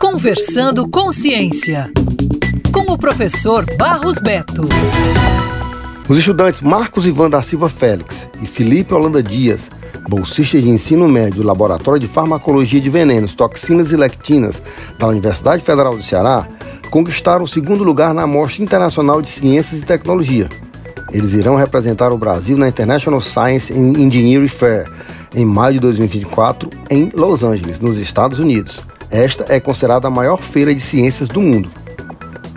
Conversando com Ciência, com o professor Barros Beto. Os estudantes Marcos Ivan da Silva Félix e Felipe Holanda Dias, bolsistas de ensino médio do Laboratório de Farmacologia de Venenos, Toxinas e Lectinas da Universidade Federal do Ceará, conquistaram o segundo lugar na Mostra Internacional de Ciências e Tecnologia. Eles irão representar o Brasil na International Science and Engineering Fair em maio de 2024 em Los Angeles, nos Estados Unidos. Esta é considerada a maior feira de ciências do mundo.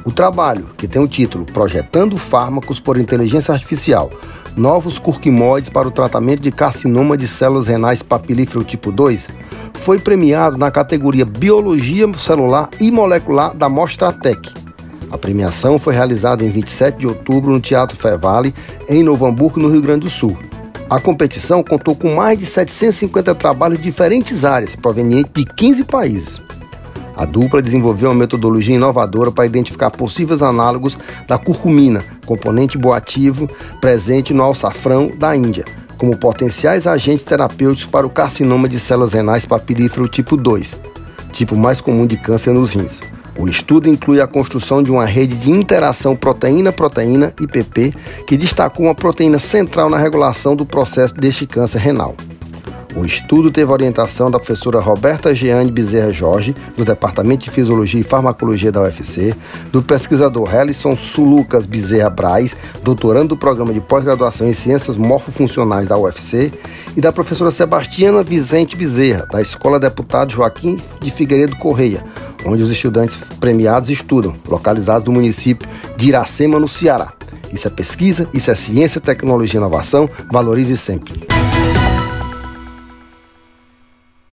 O trabalho, que tem o título Projetando Fármacos por Inteligência Artificial, Novos Curquimoides para o Tratamento de Carcinoma de Células Renais Papilífero Tipo 2, foi premiado na categoria Biologia Celular e Molecular da Mostratec. A premiação foi realizada em 27 de outubro no Teatro Fevale, em Novo Hamburgo, no Rio Grande do Sul. A competição contou com mais de 750 trabalhos de diferentes áreas, provenientes de 15 países. A dupla desenvolveu uma metodologia inovadora para identificar possíveis análogos da curcumina, componente boativo presente no alçafrão da Índia, como potenciais agentes terapêuticos para o carcinoma de células renais papilífero tipo 2, tipo mais comum de câncer nos rins. O estudo inclui a construção de uma rede de interação proteína-proteína, IPP, que destacou uma proteína central na regulação do processo deste câncer renal. O estudo teve orientação da professora Roberta Jeane Bezerra Jorge, do Departamento de Fisiologia e Farmacologia da UFC, do pesquisador Helison Sulucas Bezerra Braz, doutorando do Programa de Pós-Graduação em Ciências Morfofuncionais da UFC, e da professora Sebastiana Vicente Bezerra, da Escola Deputado Joaquim de Figueiredo Correia, onde os estudantes premiados estudam, localizados no município de Iracema, no Ceará. Isso é pesquisa, isso é ciência, tecnologia e inovação. Valorize sempre.